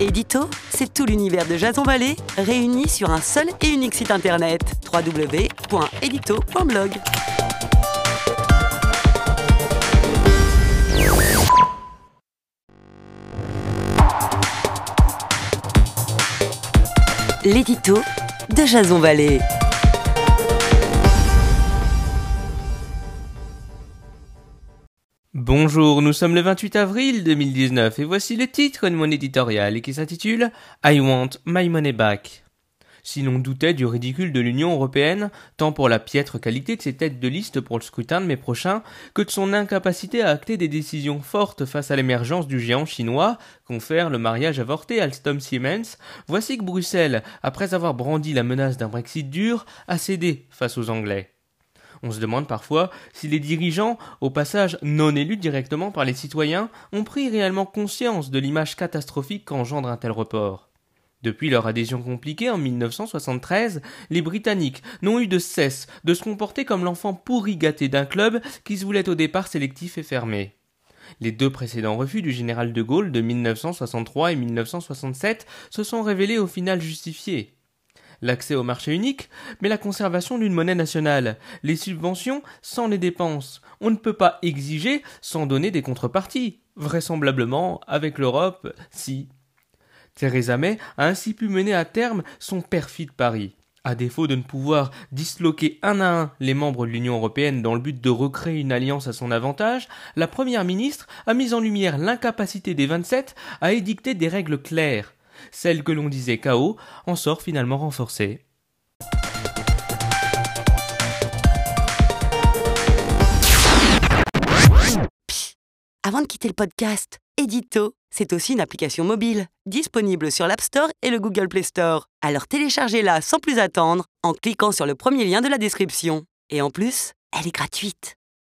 Édito, c'est tout l'univers de Jason Vallée réuni sur un seul et unique site internet www.edito.blog. L'édito de Jason Vallée. Bonjour, nous sommes le 28 avril 2019 et voici le titre de mon éditorial qui s'intitule I Want My Money Back. Si l'on doutait du ridicule de l'Union européenne, tant pour la piètre qualité de ses têtes de liste pour le scrutin de mai prochain, que de son incapacité à acter des décisions fortes face à l'émergence du géant chinois, confère le mariage avorté Alstom Siemens, voici que Bruxelles, après avoir brandi la menace d'un Brexit dur, a cédé face aux Anglais. On se demande parfois si les dirigeants, au passage non élus directement par les citoyens, ont pris réellement conscience de l'image catastrophique qu'engendre un tel report. Depuis leur adhésion compliquée en 1973, les Britanniques n'ont eu de cesse de se comporter comme l'enfant pourri gâté d'un club qui se voulait au départ sélectif et fermé. Les deux précédents refus du général de Gaulle de 1963 et 1967 se sont révélés au final justifiés. L'accès au marché unique, mais la conservation d'une monnaie nationale, les subventions sans les dépenses. On ne peut pas exiger sans donner des contreparties. Vraisemblablement, avec l'Europe, si. Theresa May a ainsi pu mener à terme son perfide pari. À défaut de ne pouvoir disloquer un à un les membres de l'Union européenne dans le but de recréer une alliance à son avantage, la première ministre a mis en lumière l'incapacité des 27 à édicter des règles claires. Celle que l'on disait chaos en sort finalement renforcée. Avant de quitter le podcast, Edito, c'est aussi une application mobile, disponible sur l'App Store et le Google Play Store. Alors téléchargez-la sans plus attendre en cliquant sur le premier lien de la description. Et en plus, elle est gratuite.